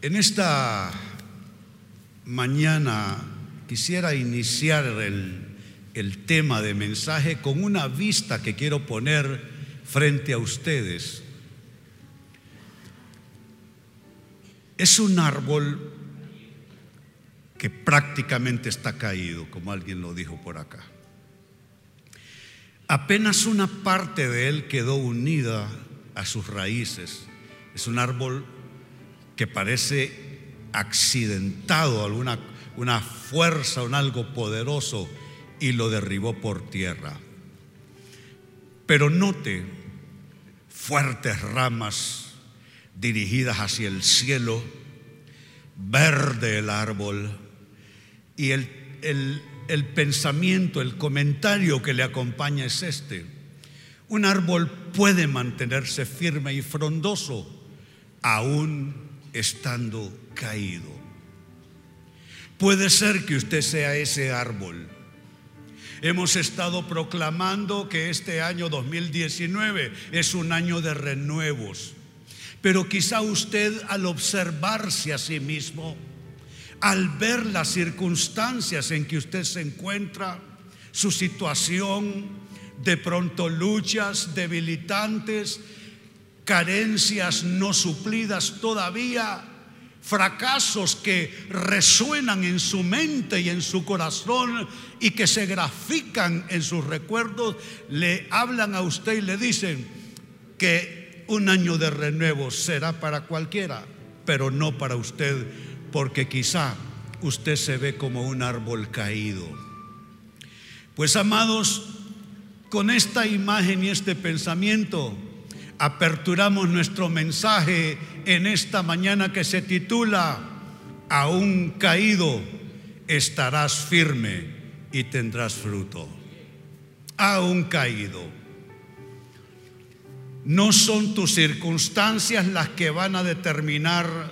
En esta mañana quisiera iniciar el, el, tema de mensaje con una vista que quiero poner frente a ustedes. Es un árbol que prácticamente está caído, como alguien lo dijo por acá. Apenas una parte de él quedó unida a sus raíces. Es un árbol que parece accidentado, alguna una fuerza, un algo poderoso, y lo derribó por tierra. Pero note fuertes ramas dirigidas hacia el cielo, verde el árbol, y el, el, el pensamiento, el comentario que le acompaña es este. Un árbol puede mantenerse firme y frondoso aún estando caído. Puede ser que usted sea ese árbol. Hemos estado proclamando que este año 2019 es un año de renuevos. Pero quizá usted al observarse a sí mismo, al ver las circunstancias en que usted se encuentra, su situación, de pronto luchas debilitantes, carencias no suplidas todavía, fracasos que resuenan en su mente y en su corazón y que se grafican en sus recuerdos, le hablan a usted y le dicen que un año de renuevo será para cualquiera, pero no para usted, porque quizá usted se ve como un árbol caído. Pues amados, con esta imagen y este pensamiento, aperturamos nuestro mensaje en esta mañana que se titula Aún caído estarás firme y tendrás fruto. Aún caído. No son tus circunstancias las que van a determinar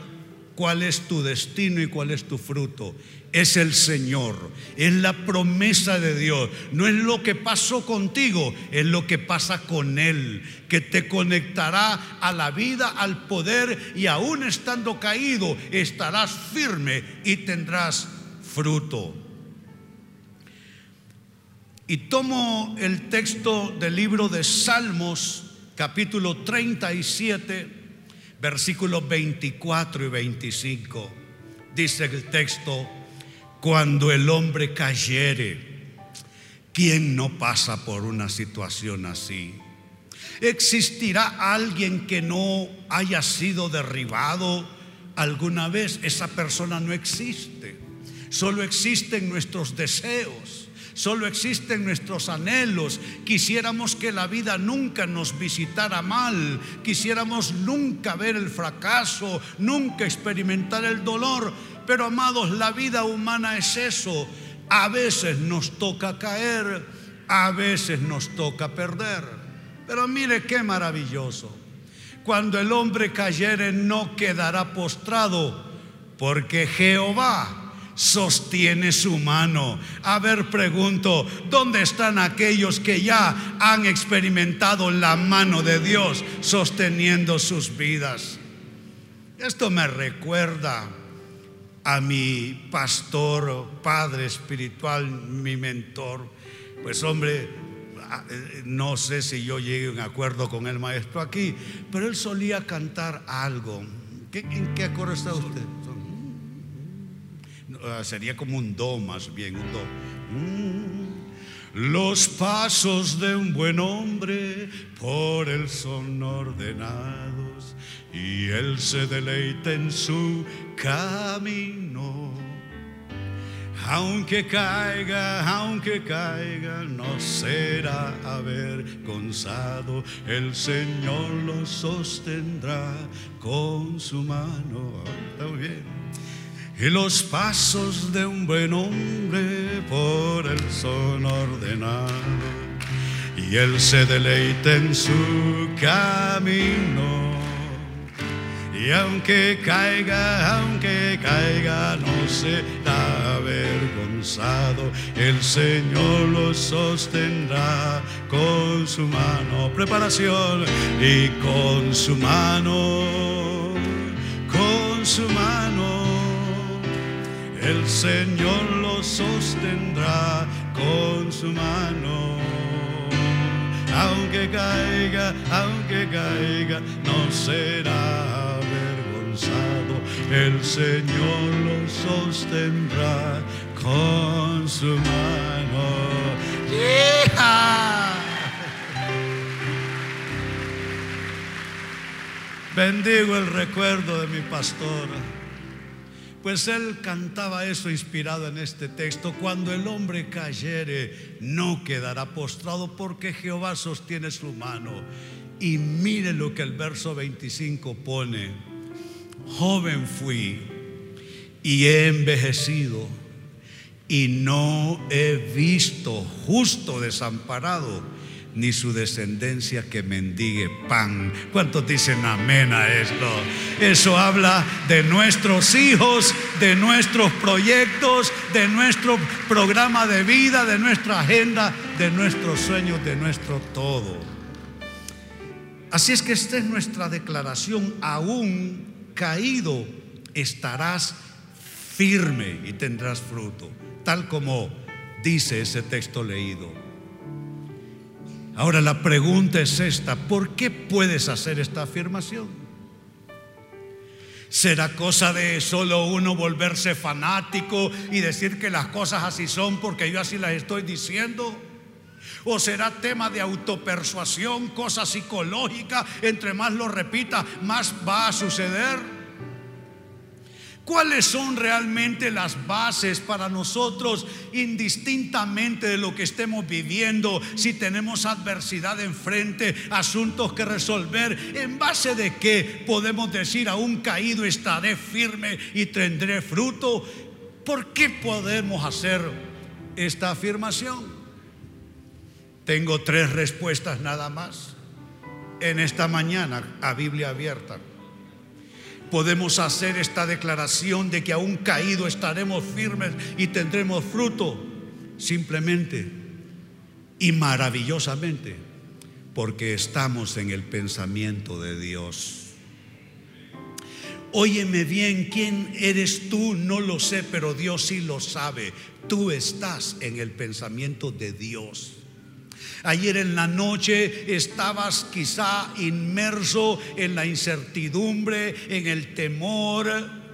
cuál es tu destino y cuál es tu fruto es el Señor, es la promesa de Dios. No es lo que pasó contigo, es lo que pasa con Él, que te conectará a la vida, al poder y aún estando caído, estarás firme y tendrás fruto. Y tomo el texto del libro de Salmos, capítulo 37, versículos 24 y 25. Dice el texto, cuando el hombre cayere, ¿quién no pasa por una situación así? ¿Existirá alguien que no haya sido derribado alguna vez? Esa persona no existe. Solo existen nuestros deseos, solo existen nuestros anhelos. Quisiéramos que la vida nunca nos visitara mal, quisiéramos nunca ver el fracaso, nunca experimentar el dolor pero amados, la vida humana es eso. A veces nos toca caer, a veces nos toca perder. Pero mire qué maravilloso. Cuando el hombre cayere no quedará postrado, porque Jehová sostiene su mano. A ver, pregunto, ¿dónde están aquellos que ya han experimentado la mano de Dios sosteniendo sus vidas? Esto me recuerda a mi pastor, padre espiritual, mi mentor, pues hombre, ah, eh, no sé si yo llegué a un acuerdo con el maestro aquí, pero él solía cantar algo. ¿En qué acuerdo está usted? Ah, sería como un do más bien, un do. Mm. Los pasos de un buen hombre por él son ordenados y él se deleita en su camino. Aunque caiga, aunque caiga, no será avergonzado. El Señor lo sostendrá con su mano. Está bien. Y los pasos de un buen hombre por él son ordenados. Y él se deleita en su camino. Y aunque caiga, aunque caiga, no será avergonzado. El Señor lo sostendrá con su mano. Preparación y con su mano su mano. El Señor lo sostendrá con su mano. Aunque caiga, aunque caiga, no será El Señor lo sostendrá con su mano. Bendigo el recuerdo de mi pastor. Pues él cantaba eso inspirado en este texto. Cuando el hombre cayere, no quedará postrado porque Jehová sostiene su mano. Y mire lo que el verso 25 pone. Joven fui y he envejecido y no he visto justo desamparado ni su descendencia que mendigue pan. ¿Cuántos dicen amén a esto? Eso habla de nuestros hijos, de nuestros proyectos, de nuestro programa de vida, de nuestra agenda, de nuestros sueños, de nuestro todo. Así es que esta es nuestra declaración, aún caído estarás firme y tendrás fruto, tal como dice ese texto leído. Ahora la pregunta es esta, ¿por qué puedes hacer esta afirmación? ¿Será cosa de solo uno volverse fanático y decir que las cosas así son porque yo así las estoy diciendo? ¿O será tema de autopersuasión, cosa psicológica? Entre más lo repita, más va a suceder. ¿Cuáles son realmente las bases para nosotros, indistintamente de lo que estemos viviendo, si tenemos adversidad enfrente, asuntos que resolver? ¿En base de qué podemos decir, aún caído estaré firme y tendré fruto? ¿Por qué podemos hacer esta afirmación? Tengo tres respuestas nada más en esta mañana a Biblia abierta podemos hacer esta declaración de que aún caído estaremos firmes y tendremos fruto simplemente y maravillosamente porque estamos en el pensamiento de Dios. Óyeme bien, ¿quién eres tú? No lo sé, pero Dios sí lo sabe. Tú estás en el pensamiento de Dios. Ayer en la noche estabas quizá inmerso en la incertidumbre, en el temor,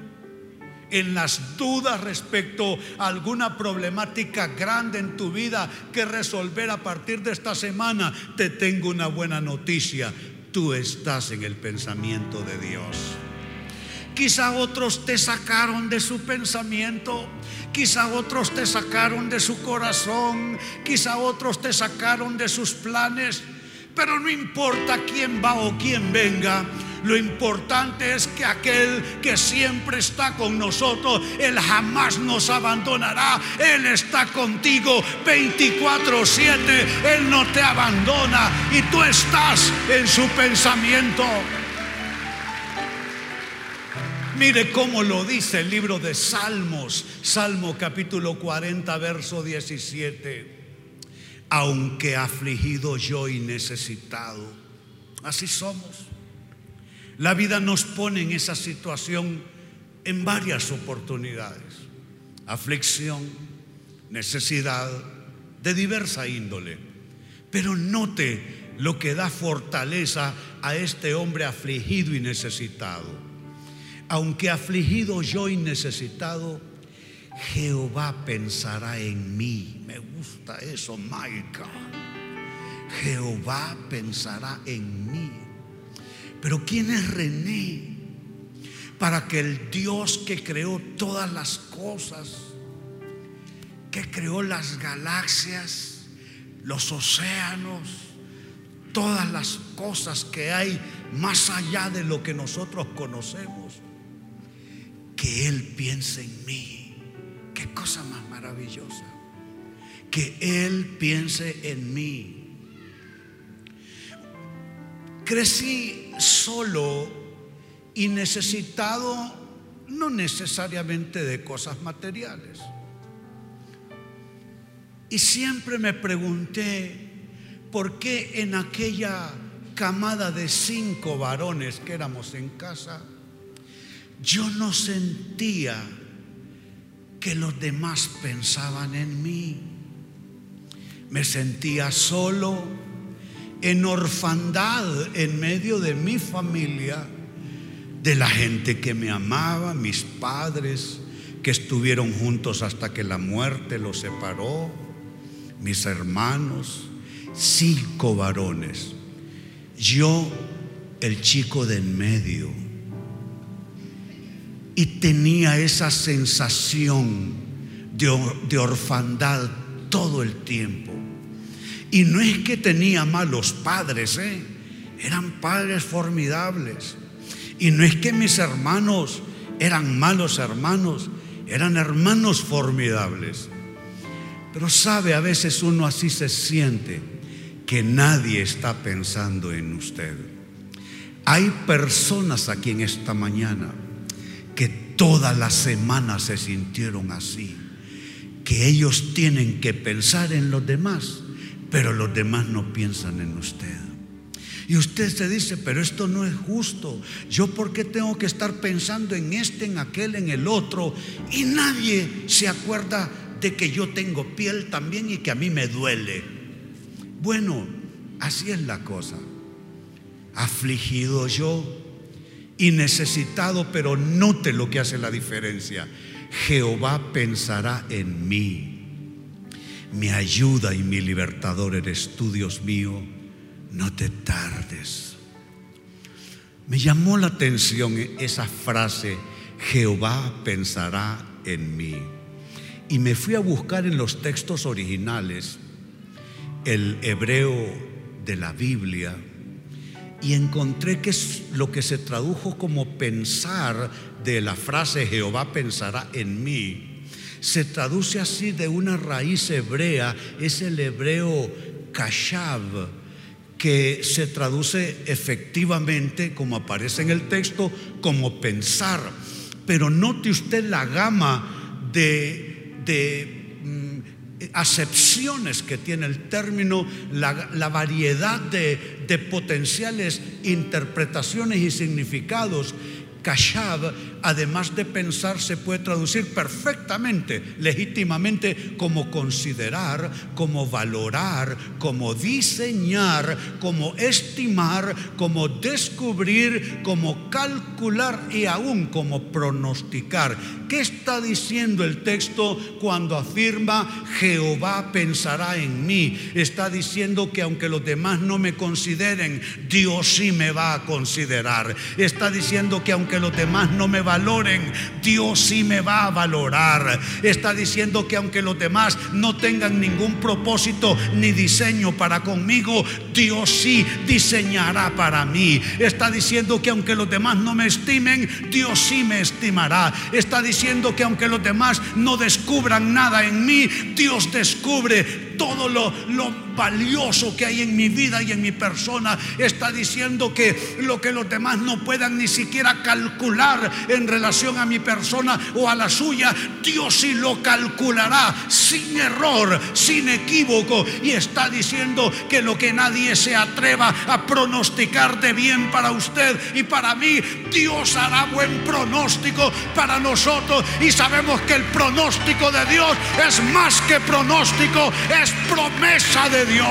en las dudas respecto a alguna problemática grande en tu vida que resolver a partir de esta semana. Te tengo una buena noticia. Tú estás en el pensamiento de Dios. Quizá otros te sacaron de su pensamiento. Quizá otros te sacaron de su corazón. Quizá otros te sacaron de sus planes. Pero no importa quién va o quién venga. Lo importante es que aquel que siempre está con nosotros, Él jamás nos abandonará. Él está contigo 24/7. Él no te abandona y tú estás en su pensamiento. Mire cómo lo dice el libro de Salmos, Salmo capítulo 40, verso 17. Aunque afligido yo y necesitado, así somos. La vida nos pone en esa situación en varias oportunidades. Aflicción, necesidad de diversa índole. Pero note lo que da fortaleza a este hombre afligido y necesitado aunque afligido yo y necesitado, Jehová pensará en mí. Me gusta eso, my. Jehová pensará en mí. Pero ¿quién es René? Para que el Dios que creó todas las cosas, que creó las galaxias, los océanos, todas las cosas que hay más allá de lo que nosotros conocemos, que Él piense en mí. Qué cosa más maravillosa. Que Él piense en mí. Crecí solo y necesitado no necesariamente de cosas materiales. Y siempre me pregunté por qué en aquella camada de cinco varones que éramos en casa, yo no sentía que los demás pensaban en mí. Me sentía solo, en orfandad, en medio de mi familia, de la gente que me amaba, mis padres, que estuvieron juntos hasta que la muerte los separó, mis hermanos, cinco varones. Yo, el chico de en medio. Y tenía esa sensación de, orfandad todo el tiempo. Y no es que tenía malos padres, ¿eh? eran padres formidables. Y no es que mis hermanos eran malos hermanos, eran hermanos formidables. Pero sabe, a veces uno así se siente que nadie está pensando en usted. Hay personas aquí en esta mañana toda la semana se sintieron así, que ellos tienen que pensar en los demás, pero los demás no piensan en usted. Y usted se dice, pero esto no es justo. Yo por qué tengo que estar pensando en este, en aquel, en el otro. Y nadie se acuerda de que yo tengo piel también y que a mí me duele. Bueno, así es la cosa. Afligido yo y necesitado, pero note lo que hace la diferencia. Jehová pensará en mí. Mi ayuda y mi libertador eres tú, Dios mío no te tardes. Me llamó la atención esa frase, Jehová pensará en mí. Y me fui a buscar en los textos originales el hebreo de la Biblia y encontré que es lo que se tradujo como pensar de la frase Jehová pensará en mí. Se traduce así de una raíz hebrea, es el hebreo kashav que se traduce efectivamente, como aparece en el texto, como pensar. Pero note usted la gama de, mm, acepciones que tiene el término, la, variedad de, potenciales interpretaciones y significados Kashab, además de pensar, se puede traducir perfectamente, legítimamente, como considerar, como valorar, como diseñar, como estimar, como descubrir, como calcular y aún como pronosticar. ¿Qué está diciendo el texto cuando afirma Jehová pensará en mí? Está diciendo que aunque los demás no me consideren, Dios sí me va a considerar. Está diciendo que aunque que los demás no me valoren, Dios sí me va a valorar. Está diciendo que aunque los demás no tengan ningún propósito ni diseño para conmigo, Dios sí diseñará para mí. Está diciendo que aunque los demás no me estimen, Dios sí me estimará. Está diciendo que aunque los demás no descubran nada en mí, Dios descubre todo lo, valioso que hay en mi vida y en mi persona. Está diciendo que lo que los demás no puedan ni siquiera calcular en relación a mi persona o a la suya, Dios sí lo calculará sin error, sin equívoco. Y está diciendo que lo que nadie se atreva a pronosticar de bien para usted y para mí, Dios hará buen pronóstico para nosotros. Y sabemos que el pronóstico de Dios es más que pronóstico, es promesa de Dios.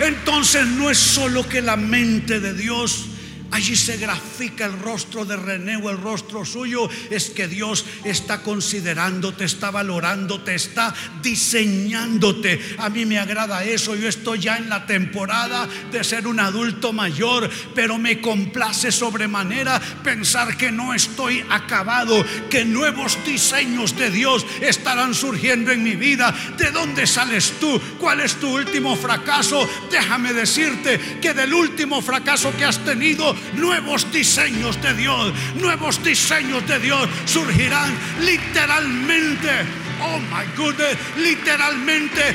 Entonces no es solo que la mente de Dios Allí se grafica el rostro de René el rostro suyo. Es que Dios está considerándote, está valorándote, está diseñándote. A mí me agrada eso. Yo estoy ya en la temporada de ser un adulto mayor, pero me complace sobremanera pensar que no estoy acabado, que nuevos diseños de Dios estarán surgiendo en mi vida. ¿De dónde sales tú? ¿Cuál es tu último fracaso? Déjame decirte que del último fracaso que has tenido, nuevos diseños de Dios, nuevos diseños de Dios surgirán literalmente. Oh my goodness, literalmente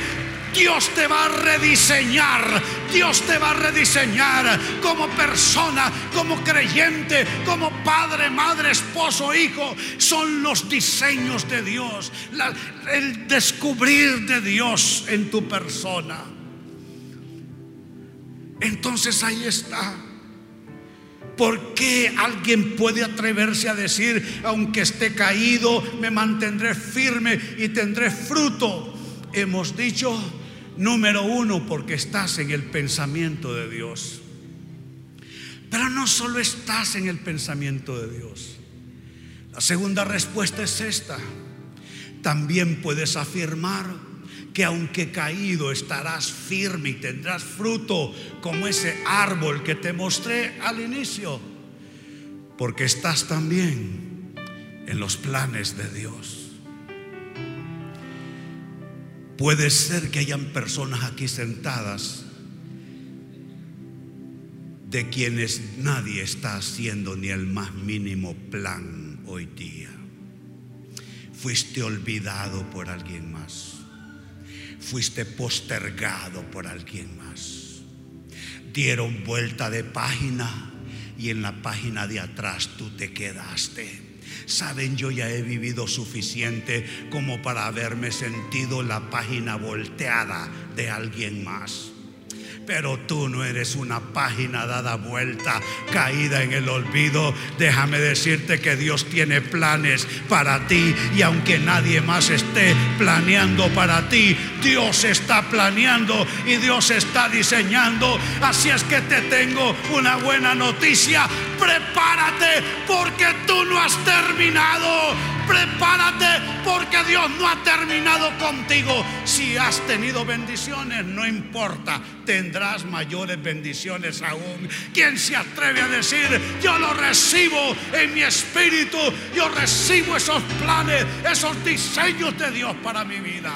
Dios te va a rediseñar, Dios te va a rediseñar como persona, como creyente, como padre, madre, esposo, hijo. Son los diseños de Dios, el descubrir de Dios en tu persona. Entonces ahí está ¿Por qué alguien puede atreverse a decir, aunque esté caído, me mantendré firme y tendré fruto? Hemos dicho, número uno, porque estás en el pensamiento de Dios. Pero no solo estás en el pensamiento de Dios. La segunda respuesta es esta. También puedes afirmar que aunque caído estarás firme y tendrás fruto como ese árbol que te mostré al inicio, porque estás también en los planes de Dios. Puede ser que hayan personas aquí sentadas de quienes nadie está haciendo ni el más mínimo plan hoy día. Fuiste olvidado por alguien más fuiste postergado por alguien más. Dieron vuelta de página y en la página de atrás tú te quedaste. Saben, yo ya he vivido suficiente como para haberme sentido la página volteada de alguien más. Pero tú no eres una página dada vuelta, caída en el olvido. Déjame decirte que Dios tiene planes para ti y aunque nadie más esté planeando para ti, Dios está planeando y Dios está diseñando. Así es que te tengo una buena noticia. Prepárate porque tú no has terminado. Prepárate porque Dios no ha terminado contigo. Si has tenido bendiciones, no importa, tendrás mayores bendiciones aún. ¿Quién se atreve a decir, yo lo recibo en mi espíritu, yo recibo esos planes, esos diseños de Dios para mi vida?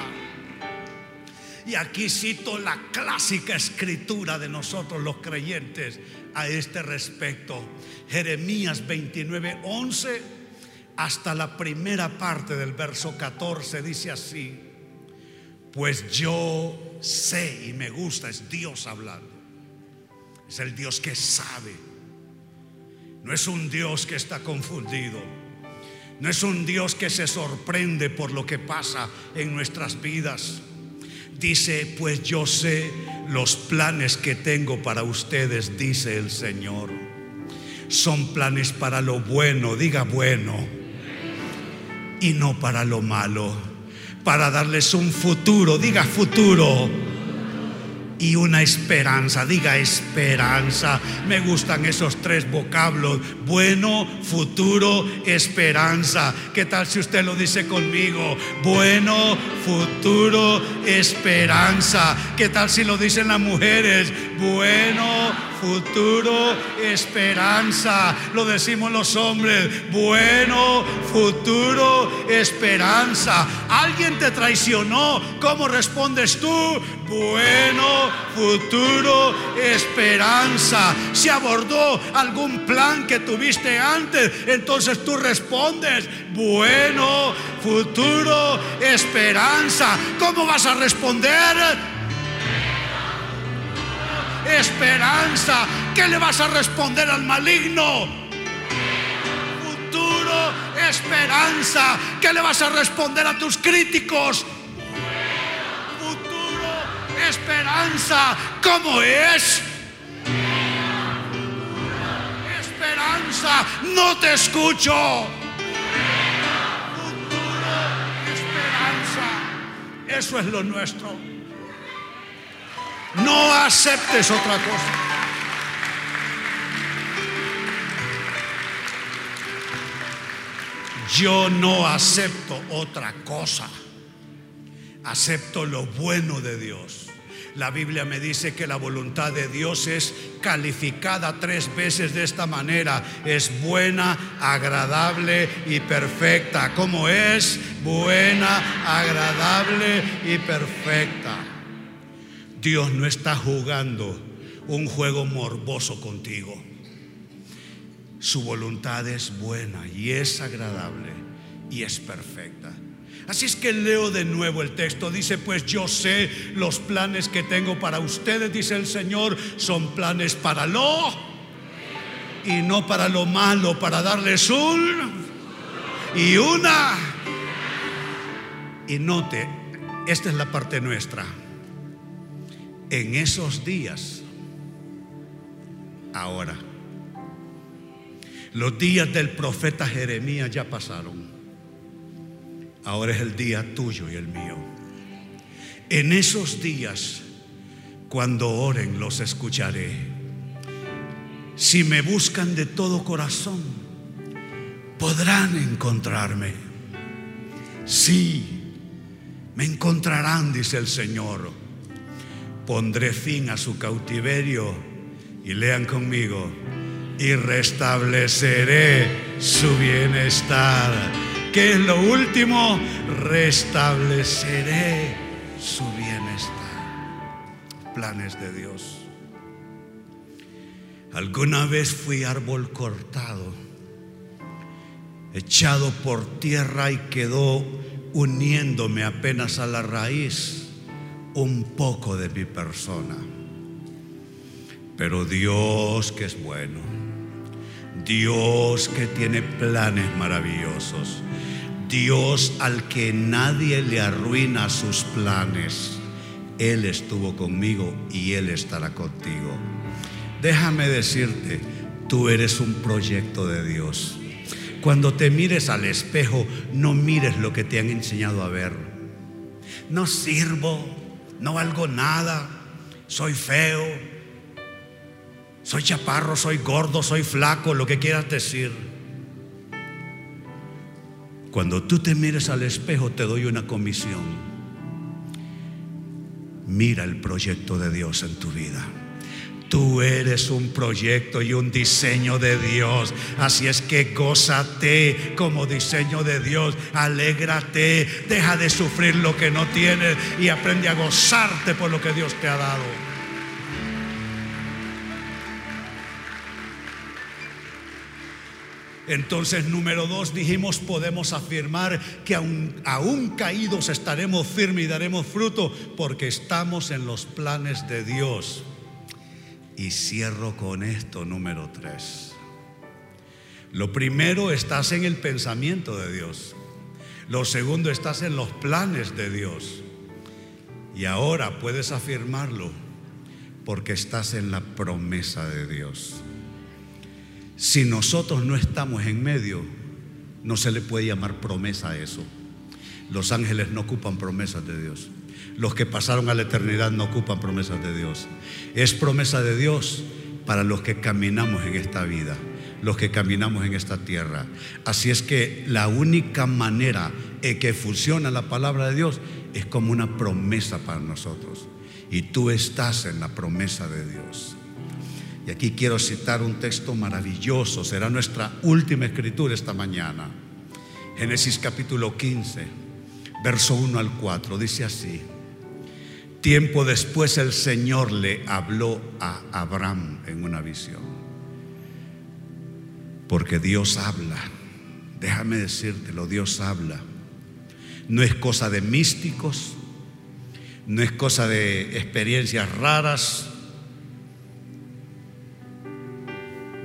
Y aquí cito la clásica escritura de nosotros los creyentes a este respecto. Jeremías 29, 11 hasta la primera parte del verso 14 dice así, pues yo sé y me gusta, es Dios hablando, es el Dios que sabe, no es un Dios que está confundido, no es un Dios que se sorprende por lo que pasa en nuestras vidas. Dice, pues yo sé los planes que tengo para ustedes, dice el Señor. Son planes para lo bueno, diga bueno y no para lo malo, para darles un futuro, diga futuro, y una esperanza, diga esperanza. Me gustan esos tres vocablos, bueno, futuro, esperanza. ¿Qué tal si usted lo dice conmigo? Bueno, futuro, esperanza. ¿Qué tal si lo dicen las mujeres? Bueno, futuro, esperanza. Lo decimos los hombres, bueno, futuro, esperanza. Alguien te traicionó, ¿cómo respondes tú? Bueno, futuro, esperanza. Si abordó algún plan que tuviste antes, entonces tú respondes, bueno, futuro, esperanza. ¿Cómo vas a responder? Esperanza. ¿Qué le vas a responder al maligno? Futuro, esperanza. ¿Qué le vas a responder a tus críticos? Futuro, esperanza. ¿Cómo es? Esperanza. No te escucho. Futuro, esperanza. Eso es lo nuestro. No aceptes otra cosa. Yo no acepto otra cosa. Acepto lo bueno de Dios. La Biblia me dice que la voluntad de Dios es calificada tres veces de esta manera. Es buena, agradable y perfecta. ¿Cómo es? Buena, agradable y perfecta. Dios no está jugando un juego morboso contigo. Su voluntad es buena y es agradable y es perfecta. Así es que leo de nuevo el texto. Dice, pues yo sé los planes que tengo para ustedes, dice el Señor, son planes para lo y no para lo malo, para darles un y una. Y note, esta es la parte nuestra en esos días, ahora, Los días del profeta Jeremías ya pasaron. Ahora es el día tuyo y el mío. En esos días, cuando oren, los escucharé. Si me buscan de todo corazón, podrán encontrarme. Sí, me encontrarán, dice el Señor. Pondré fin a su cautiverio y lean conmigo y restableceré su bienestar. ¿Qué es lo último? Restableceré su bienestar. Planes de Dios. Alguna vez fui árbol cortado, echado por tierra y quedó uniéndome apenas a la raíz un poco de mi persona. Pero Dios que es bueno, Dios que tiene planes maravillosos, Dios al que nadie le arruina sus planes, Él estuvo conmigo y Él estará contigo. Déjame decirte, tú eres un proyecto de Dios. Cuando te mires al espejo, no mires lo que te han enseñado a ver. No sirvo, no valgo nada, soy feo, soy chaparro, soy gordo, soy flaco, lo que quieras decir. Cuando tú te mires al espejo, te doy una comisión. Mira el proyecto de Dios en tu vida. Tú eres un proyecto y un diseño de Dios. Así es que gózate como diseño de Dios. Alégrate. Deja de sufrir lo que no tienes y aprende a gozarte por lo que Dios te ha dado. Entonces, número dos, dijimos, podemos afirmar que aún, aún, caídos estaremos firmes y daremos fruto porque estamos en los planes de Dios. Y cierro con esto, número tres. Lo primero, estás en el pensamiento de Dios. Lo segundo, estás en los planes de Dios. Y ahora puedes afirmarlo porque estás en la promesa de Dios. Si nosotros no estamos en medio, no se le puede llamar promesa a eso. Los ángeles no ocupan promesas de Dios. Los que pasaron a la eternidad no ocupan promesas de Dios. Es promesa de Dios para los que caminamos en esta vida, los que caminamos en esta tierra. Así es que la única manera en que funciona la palabra de Dios es como una promesa para nosotros. Y tú estás en la promesa de Dios. Y aquí quiero citar un texto maravilloso, será nuestra última escritura esta mañana. Génesis capítulo 15, verso 1 al 4, dice así. Tiempo después el Señor le habló a Abraham en una visión. Porque Dios habla. Déjame decírtelo, Dios habla. No es cosa de místicos, no es cosa de experiencias raras.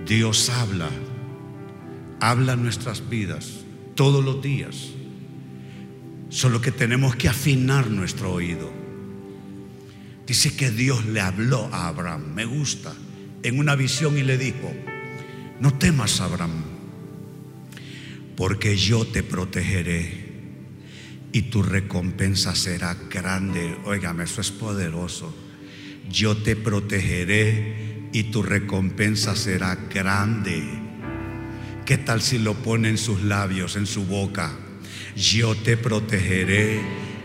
Dios habla, habla nuestras vidas todos los días. Solo que tenemos que afinar nuestro oído. Dice que Dios le habló a Abraham, me gusta, en una visión y le dijo, no temas Abraham, porque yo te protegeré y tu recompensa será grande. Óigame, eso es poderoso. Yo te protegeré y tu recompensa será grande. ¿Qué tal si lo pone en sus labios, en su boca? Yo te protegeré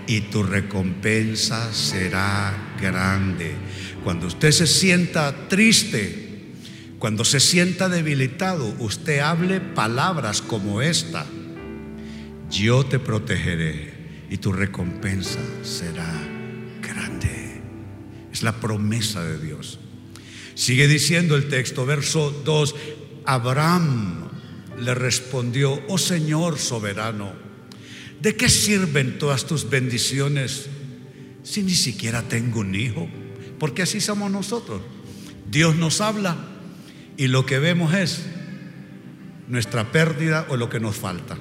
y tu recompensa será grande. Cuando usted se sienta triste, cuando se sienta debilitado, usted hable palabras como esta. Yo te protegeré y tu recompensa será grande. Es la promesa de Dios. Sigue diciendo el texto, verso 2, Abraham le respondió, oh Señor soberano, ¿de qué sirven todas tus bendiciones si ni siquiera tengo un hijo? Porque así somos nosotros. Dios nos habla y lo que vemos es nuestra pérdida o lo que nos falta.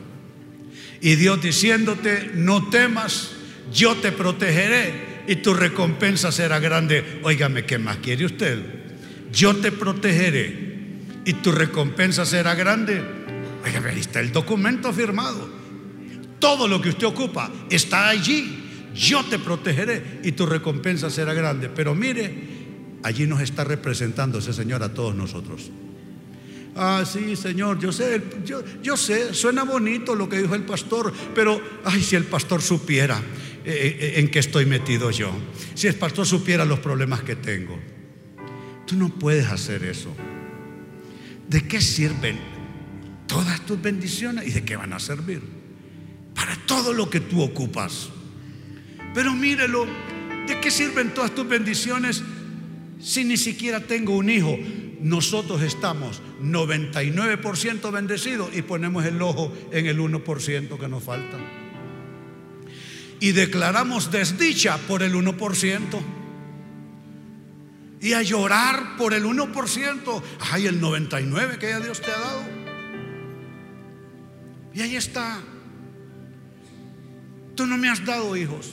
Y Dios diciéndote, no temas, yo te protegeré y tu recompensa será grande. Óigame, ¿qué más quiere usted? Yo te protegeré y tu recompensa será grande. Oiga, ahí está el documento firmado. Todo lo que usted ocupa está allí. Yo te protegeré y tu recompensa será grande. Pero mire, allí nos está representando ese Señor a todos nosotros. Ah, sí, Señor, yo sé, yo, yo sé, suena bonito lo que dijo el pastor, pero, ay, si el pastor supiera eh, eh, en qué estoy metido yo, si el pastor supiera los problemas que tengo. Tú no puedes hacer eso. ¿De qué sirven todas tus bendiciones y de qué van a servir? Para todo lo que tú ocupas. Pero mírelo, ¿de qué sirven todas tus bendiciones si ni siquiera tengo un hijo? nosotros estamos 99% bendecidos y ponemos el ojo en el 1% que nos falta. Y declaramos desdicha por el 1%. Y a llorar por el 1%. Ay, el 99% que ya Dios te ha dado. Y ahí está. Tú no me has dado hijos.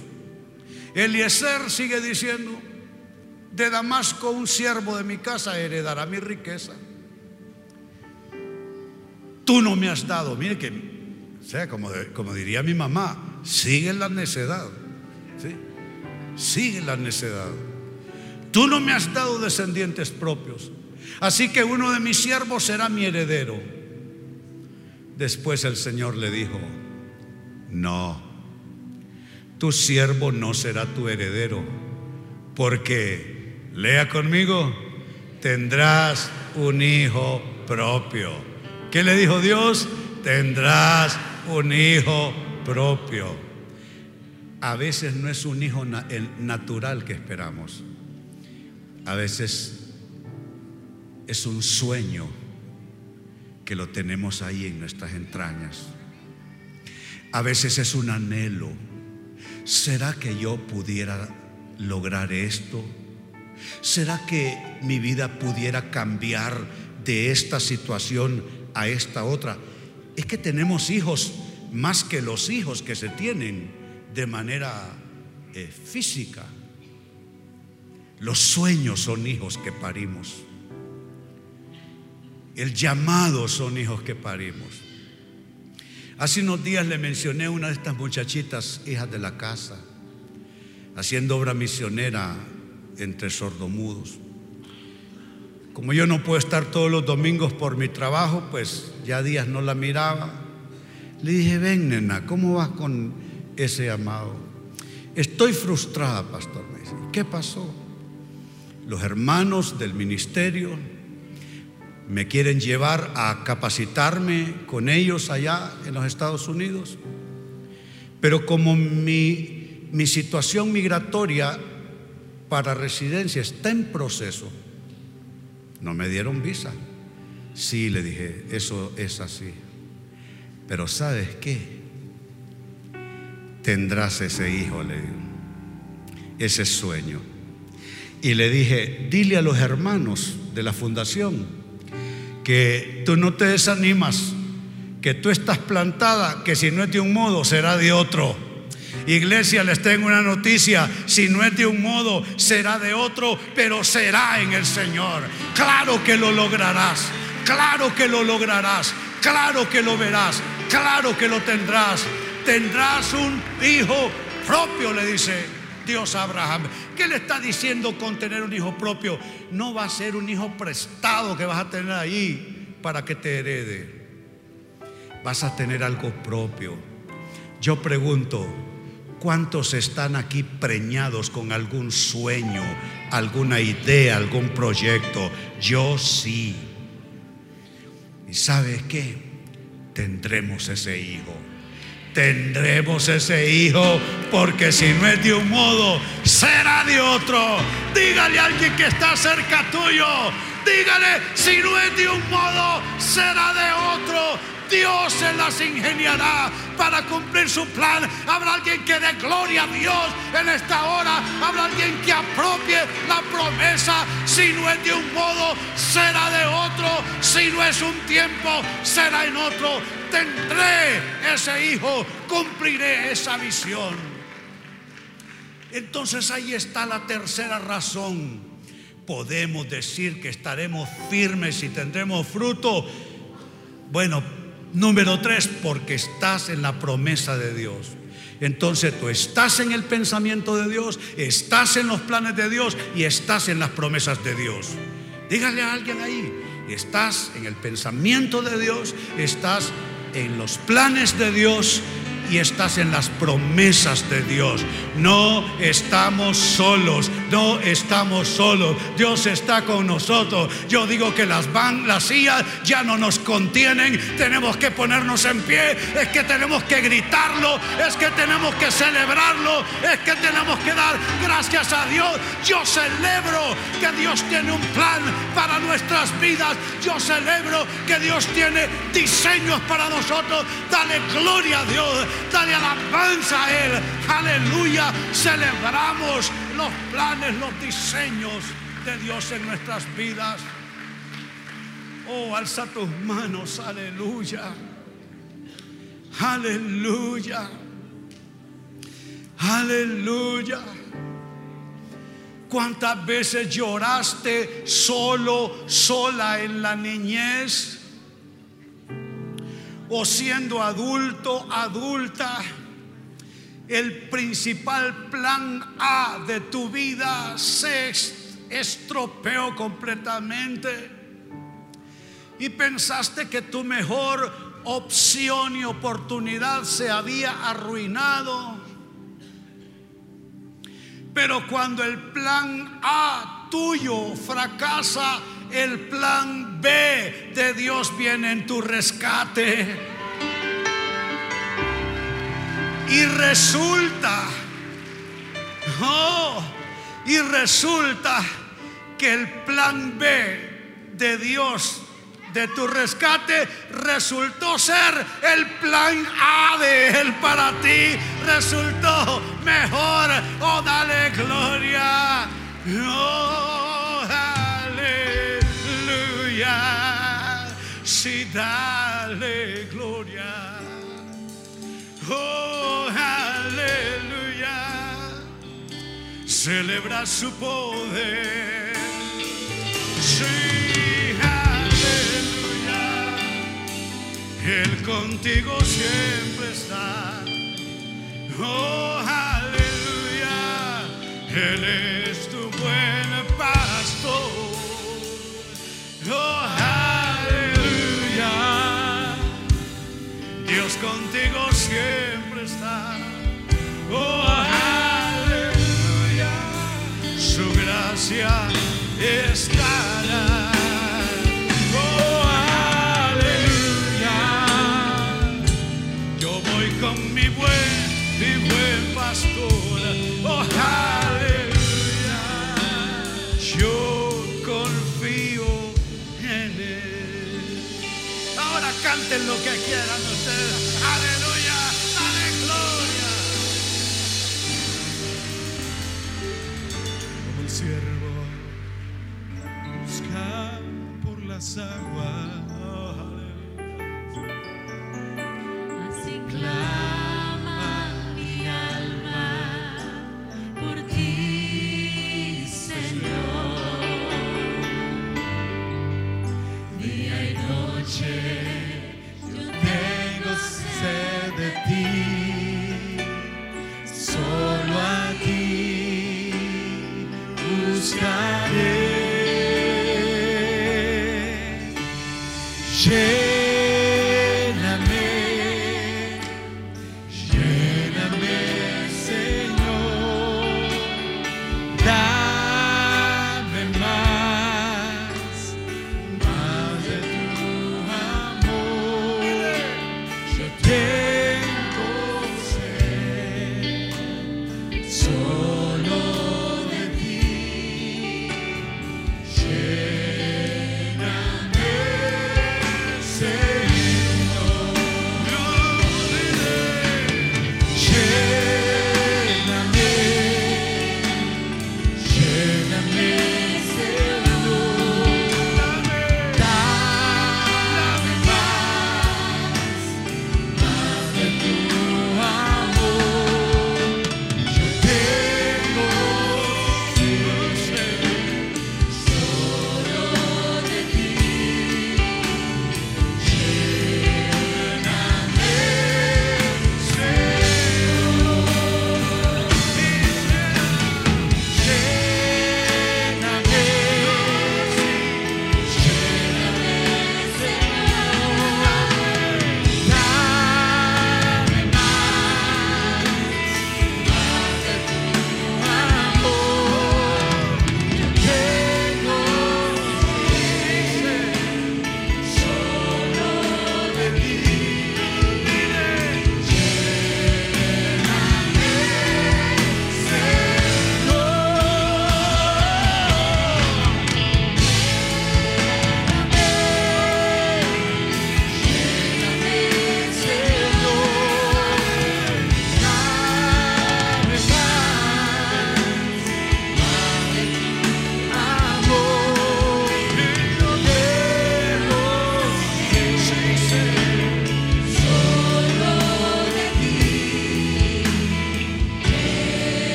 Eliezer sigue diciendo, de Damasco un siervo de mi casa heredará mi riqueza. Tú no me has dado, mire que, o sea, como, como diría mi mamá, sigue la necedad. ¿sí? Sigue la necedad. Tú no me has dado descendientes propios. Así que uno de mis siervos será mi heredero. Después el Señor le dijo, no, tu siervo no será tu heredero, porque Lea conmigo, tendrás un hijo propio. ¿Qué le dijo Dios? Tendrás un hijo propio. A veces no es un hijo natural que esperamos. A veces es un sueño que lo tenemos ahí en nuestras entrañas. A veces es un anhelo. ¿Será que yo pudiera lograr esto? ¿Será que mi vida pudiera cambiar de esta situación a esta otra? Es que tenemos hijos más que los hijos que se tienen de manera eh, física. Los sueños son hijos que parimos. El llamado son hijos que parimos. Hace unos días le mencioné a una de estas muchachitas, hijas de la casa, haciendo obra misionera entre sordomudos. Como yo no puedo estar todos los domingos por mi trabajo, pues ya días no la miraba. Le dije, ven nena, ¿cómo vas con ese amado? Estoy frustrada, pastor. Me dice, ¿qué pasó? Los hermanos del ministerio me quieren llevar a capacitarme con ellos allá en los Estados Unidos. Pero como mi, mi situación migratoria para residencia está en proceso. No me dieron visa. Sí, le dije, eso es así. Pero ¿sabes qué? Tendrás ese hijo, le ese sueño. Y le dije, dile a los hermanos de la fundación que tú no te desanimas, que tú estás plantada, que si no es de un modo, será de otro. Iglesia, les tengo una noticia. Si no es de un modo, será de otro, pero será en el Señor. Claro que lo lograrás. Claro que lo lograrás. Claro que lo verás. Claro que lo tendrás. Tendrás un hijo propio, le dice Dios a Abraham. ¿Qué le está diciendo con tener un hijo propio? No va a ser un hijo prestado que vas a tener ahí para que te herede. Vas a tener algo propio. Yo pregunto, ¿Cuántos están aquí preñados con algún sueño, alguna idea, algún proyecto? Yo sí. ¿Y sabes qué? Tendremos ese hijo. Tendremos ese hijo porque si no es de un modo, será de otro. Dígale a alguien que está cerca tuyo. Dígale, si no es de un modo, será de otro. Dios se las ingeniará para cumplir su plan. Habrá alguien que dé gloria a Dios en esta hora. Habrá alguien que apropie la promesa. Si no es de un modo, será de otro. Si no es un tiempo, será en otro. Tendré ese hijo, cumpliré esa visión. Entonces ahí está la tercera razón podemos decir que estaremos firmes y tendremos fruto? Bueno, número tres, porque estás en la promesa de Dios. Entonces tú estás en el pensamiento de Dios, estás en los planes de Dios y estás en las promesas de Dios. Dígale a alguien ahí, estás en el pensamiento de Dios, estás en los planes de Dios y estás en las promesas de Dios. No estamos solos, no estamos solos. Dios está con nosotros. Yo digo que las van, las sillas ya no nos contienen. Tenemos que ponernos en pie. Es que tenemos que gritarlo. Es que tenemos que celebrarlo. Es que tenemos que dar gracias a Dios. Yo celebro que Dios tiene un plan para nuestras vidas. Yo celebro que Dios tiene diseños para nosotros. Dale gloria a Dios. Dale alabanza a Él. Aleluya. Celebramos los planes, los diseños de Dios en nuestras vidas. Oh, alza tus manos. Aleluya. Aleluya. Aleluya. ¿Cuántas veces lloraste solo, sola en la niñez? O siendo adulto, adulta, el principal plan A de tu vida se estropeó completamente y pensaste que tu mejor opción y oportunidad se había arruinado. Pero cuando el plan A tuyo fracasa, el plan De Dios viene en tu rescate. Y resulta, oh, y resulta que el plan B de Dios de tu rescate resultó ser el plan A de Él para ti. Resultó mejor. Oh, dale gloria. Oh, dale gloria. Oh, aleluya. Celebra su poder. Sí, aleluya. Él contigo siempre está. Oh, aleluya. Él es tu buen pastor. Oh, Contigo siempre está. Oh, aleluya. Su gracia estará. Oh, aleluya. Yo voy con mi buen y buen pastor. Oh, aleluya. Canten lo que quieran ustedes. Aleluya. Dale gloria. como el siervo busca por las aguas.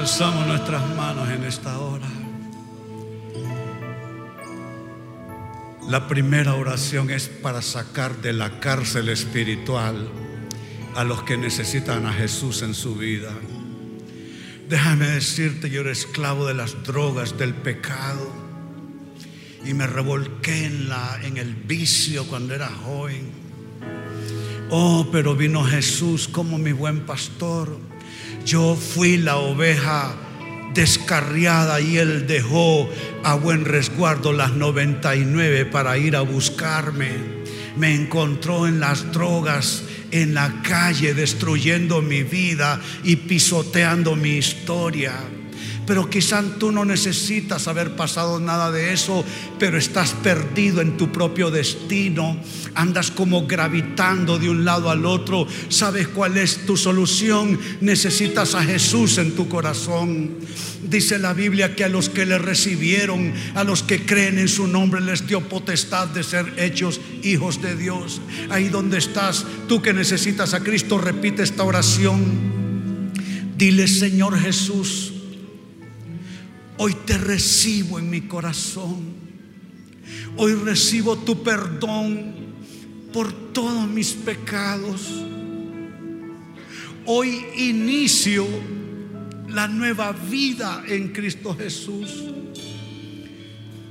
Alzamos nuestras manos en esta hora. La primera oración es para sacar de la cárcel espiritual a los que necesitan a Jesús en su vida. Déjame decirte, yo era esclavo de las drogas, del pecado. Y me revolqué en, la, en el vicio cuando era joven. Oh, pero vino Jesús como mi buen pastor. Yo fui la oveja descarriada y Él dejó a buen resguardo las 99 para ir a buscarme. Me encontró en las drogas, en la calle, destruyendo mi vida y pisoteando mi historia. Pero quizás tú no necesitas haber pasado nada de eso, pero estás perdido en tu propio destino. Andas como gravitando de un lado al otro. ¿Sabes cuál es tu solución? Necesitas a Jesús en tu corazón. Dice la Biblia que a los que le recibieron, a los que creen en su nombre, les dio potestad de ser hechos hijos de Dios. Ahí donde estás, tú que necesitas a Cristo, repite esta oración. Dile, Señor Jesús, Hoy te recibo en mi corazón. Hoy recibo tu perdón por todos mis pecados. Hoy inicio la nueva vida en Cristo Jesús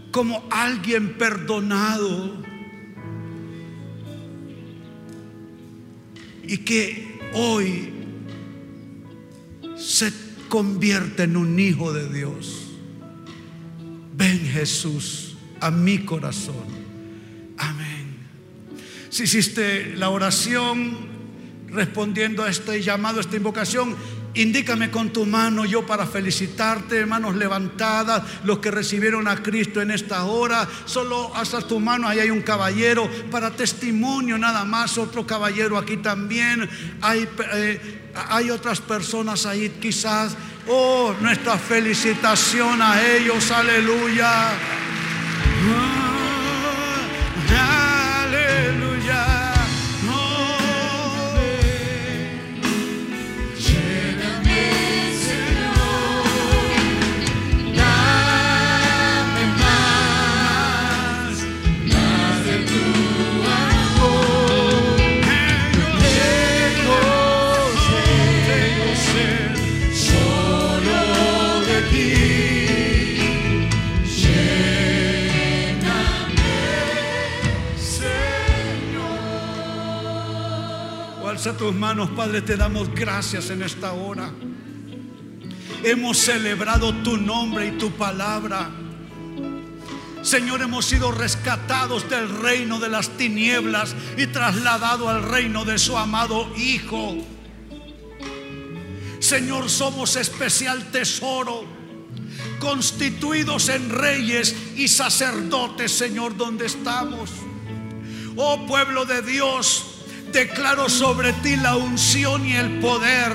como alguien perdonado y que hoy se convierte en un hijo de Dios. Ven Jesús a mi corazón. Amén. Si hiciste la oración respondiendo a este llamado, a esta invocación, indícame con tu mano yo para felicitarte, manos levantadas, los que recibieron a Cristo en esta hora. Solo hasta tu mano, ahí hay un caballero para testimonio nada más, otro caballero aquí también. Hay, eh, hay otras personas ahí quizás Oh, nuestra felicitación a ellos, aleluya. Alza tus manos, Padre, te damos gracias en esta hora. Hemos celebrado tu nombre y tu palabra. Señor, hemos sido rescatados del reino de las tinieblas y trasladados al reino de su amado Hijo. Señor, somos especial tesoro, constituidos en reyes y sacerdotes, Señor, donde estamos. Oh pueblo de Dios, declaro sobre ti la unción y el poder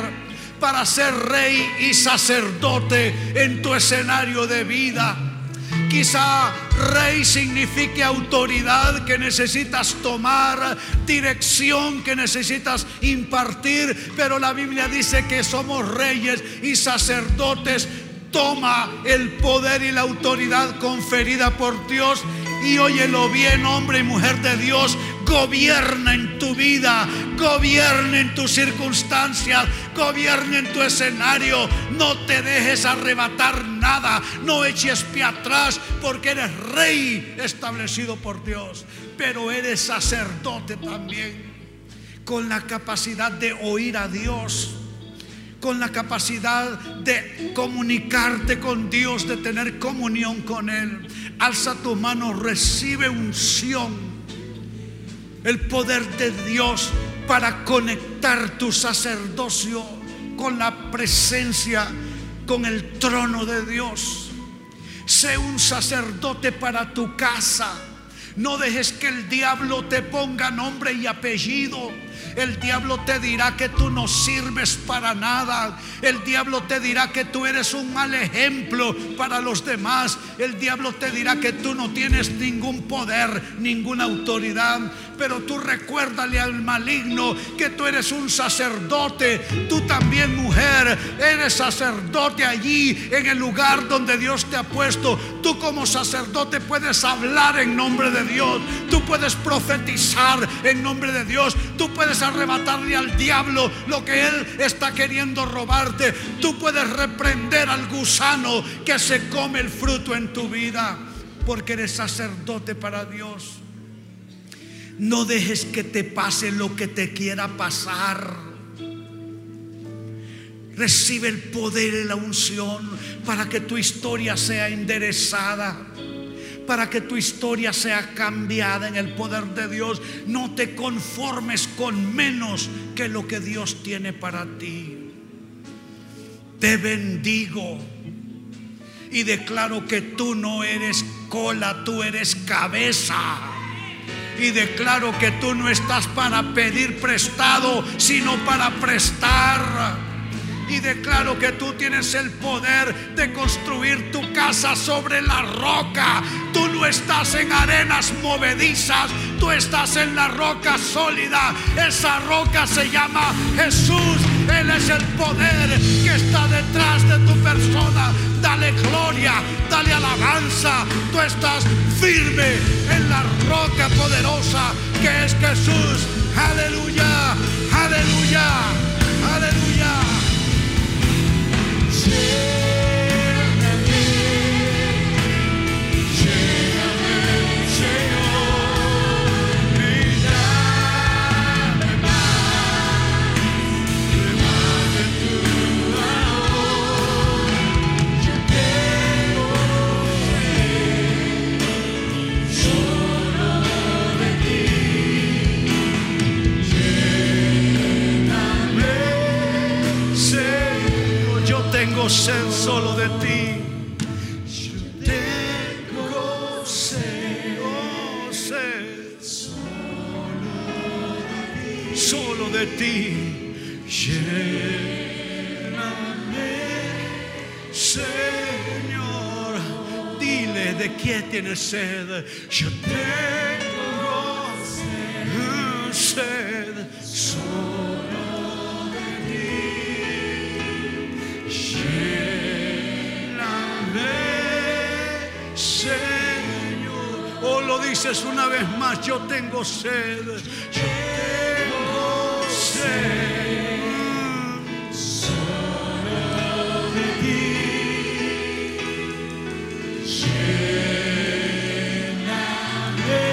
para ser rey y sacerdote en tu escenario de vida. Quizá rey signifique autoridad que necesitas tomar, dirección que necesitas impartir, pero la Biblia dice que somos reyes y sacerdotes. Toma el poder y la autoridad conferida por Dios y óyelo bien, hombre y mujer de Dios, gobierna en tu vida, gobierna en tus circunstancias, gobierna en tu escenario. No te dejes arrebatar nada, no eches pie atrás, porque eres rey establecido por Dios, pero eres sacerdote también, con la capacidad de oír a Dios con la capacidad de comunicarte con Dios, de tener comunión con Él. Alza tu mano, recibe unción, el poder de Dios para conectar tu sacerdocio con la presencia, con el trono de Dios. Sé un sacerdote para tu casa. No dejes que el diablo te ponga nombre y apellido El diablo te dirá que tú no sirves para nada. El diablo te dirá que tú eres un mal ejemplo para los demás. El diablo te dirá que tú no tienes ningún poder, ninguna autoridad. Pero tú recuérdale al maligno que tú eres un sacerdote. Tú también mujer, eres sacerdote allí en el lugar donde Dios te ha puesto. Tú como sacerdote puedes hablar en nombre de Dios. Tú puedes profetizar en nombre de Dios. Tú puedes arrebatarle al diablo lo que él está queriendo robarte. Tú puedes reprender al gusano que se come el fruto en tu vida. Porque eres sacerdote para Dios. No dejes que te pase lo que te quiera pasar. Recibe el poder y la unción para que tu historia sea enderezada, para que tu historia sea cambiada en el poder de Dios. No te conformes con menos que lo que Dios tiene para ti. Te bendigo y declaro que tú no eres cola, tú eres cabeza. Y declaro que tú no estás para pedir prestado, sino para prestar. Y declaro que tú tienes el poder de construir tu casa sobre la roca. Tú no estás en arenas movedizas, tú estás en la roca sólida. Esa roca se llama Jesús. Él es el poder que está detrás de tu persona. Dale gloria, dale alabanza. Tú estás firme en la roca poderosa que es Jesús. Aleluya, aleluya, aleluya. Señor, solo de ti. Yo tengo sed, oh, sed solo de ti. Lléname, Señor. Dile de qué tienes sed. Yo tengo dices una vez más, yo tengo sed. Yo tengo sed. De.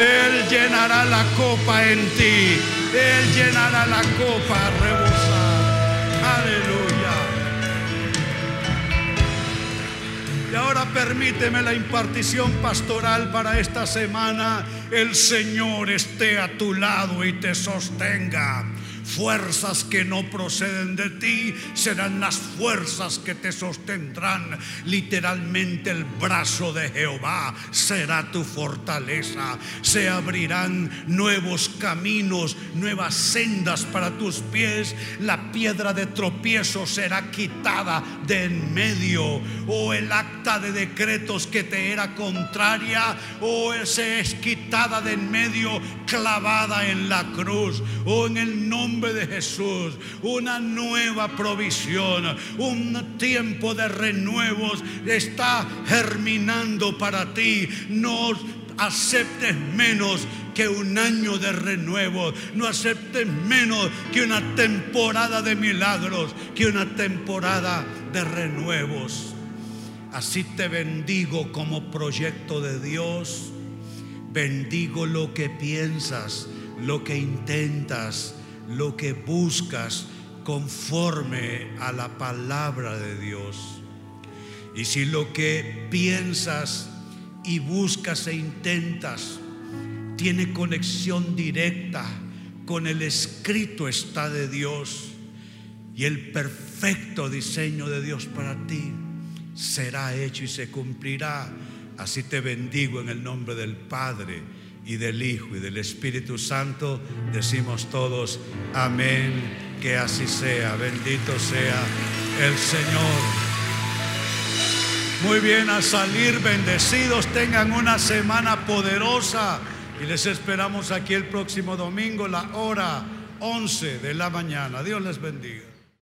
Él llenará la copa en ti. Él llenará la copa permíteme la impartición pastoral para esta semana. El Señor esté a tu lado y te sostenga. Fuerzas que no proceden de ti serán las fuerzas que te sostendrán. Literalmente el brazo de Jehová será tu fortaleza. Se abrirán nuevos caminos, nuevas sendas para tus pies. La piedra de tropiezo será quitada de en medio. O el acta de decretos que te era contraria, o se es quitada de en medio, clavada en la cruz. O en el de Jesús, una nueva provisión, un tiempo de renuevos está germinando para ti. No aceptes menos que un año de renuevo. No aceptes menos que una temporada de milagros, que una temporada de renuevos. Así te bendigo como proyecto de Dios. Bendigo lo que piensas, lo que intentas, lo que buscas conforme a la palabra de Dios. Y si lo que piensas y buscas e intentas tiene conexión directa con el escrito está de Dios y el perfecto diseño de Dios para ti, será hecho y se cumplirá. Así te bendigo en el nombre del Padre y del Hijo y del Espíritu Santo. Decimos todos, amén, que así sea. Bendito sea el Señor. Muy bien, a salir bendecidos, tengan una semana poderosa y les esperamos aquí el próximo domingo, la hora 11 de la mañana. Dios les bendiga.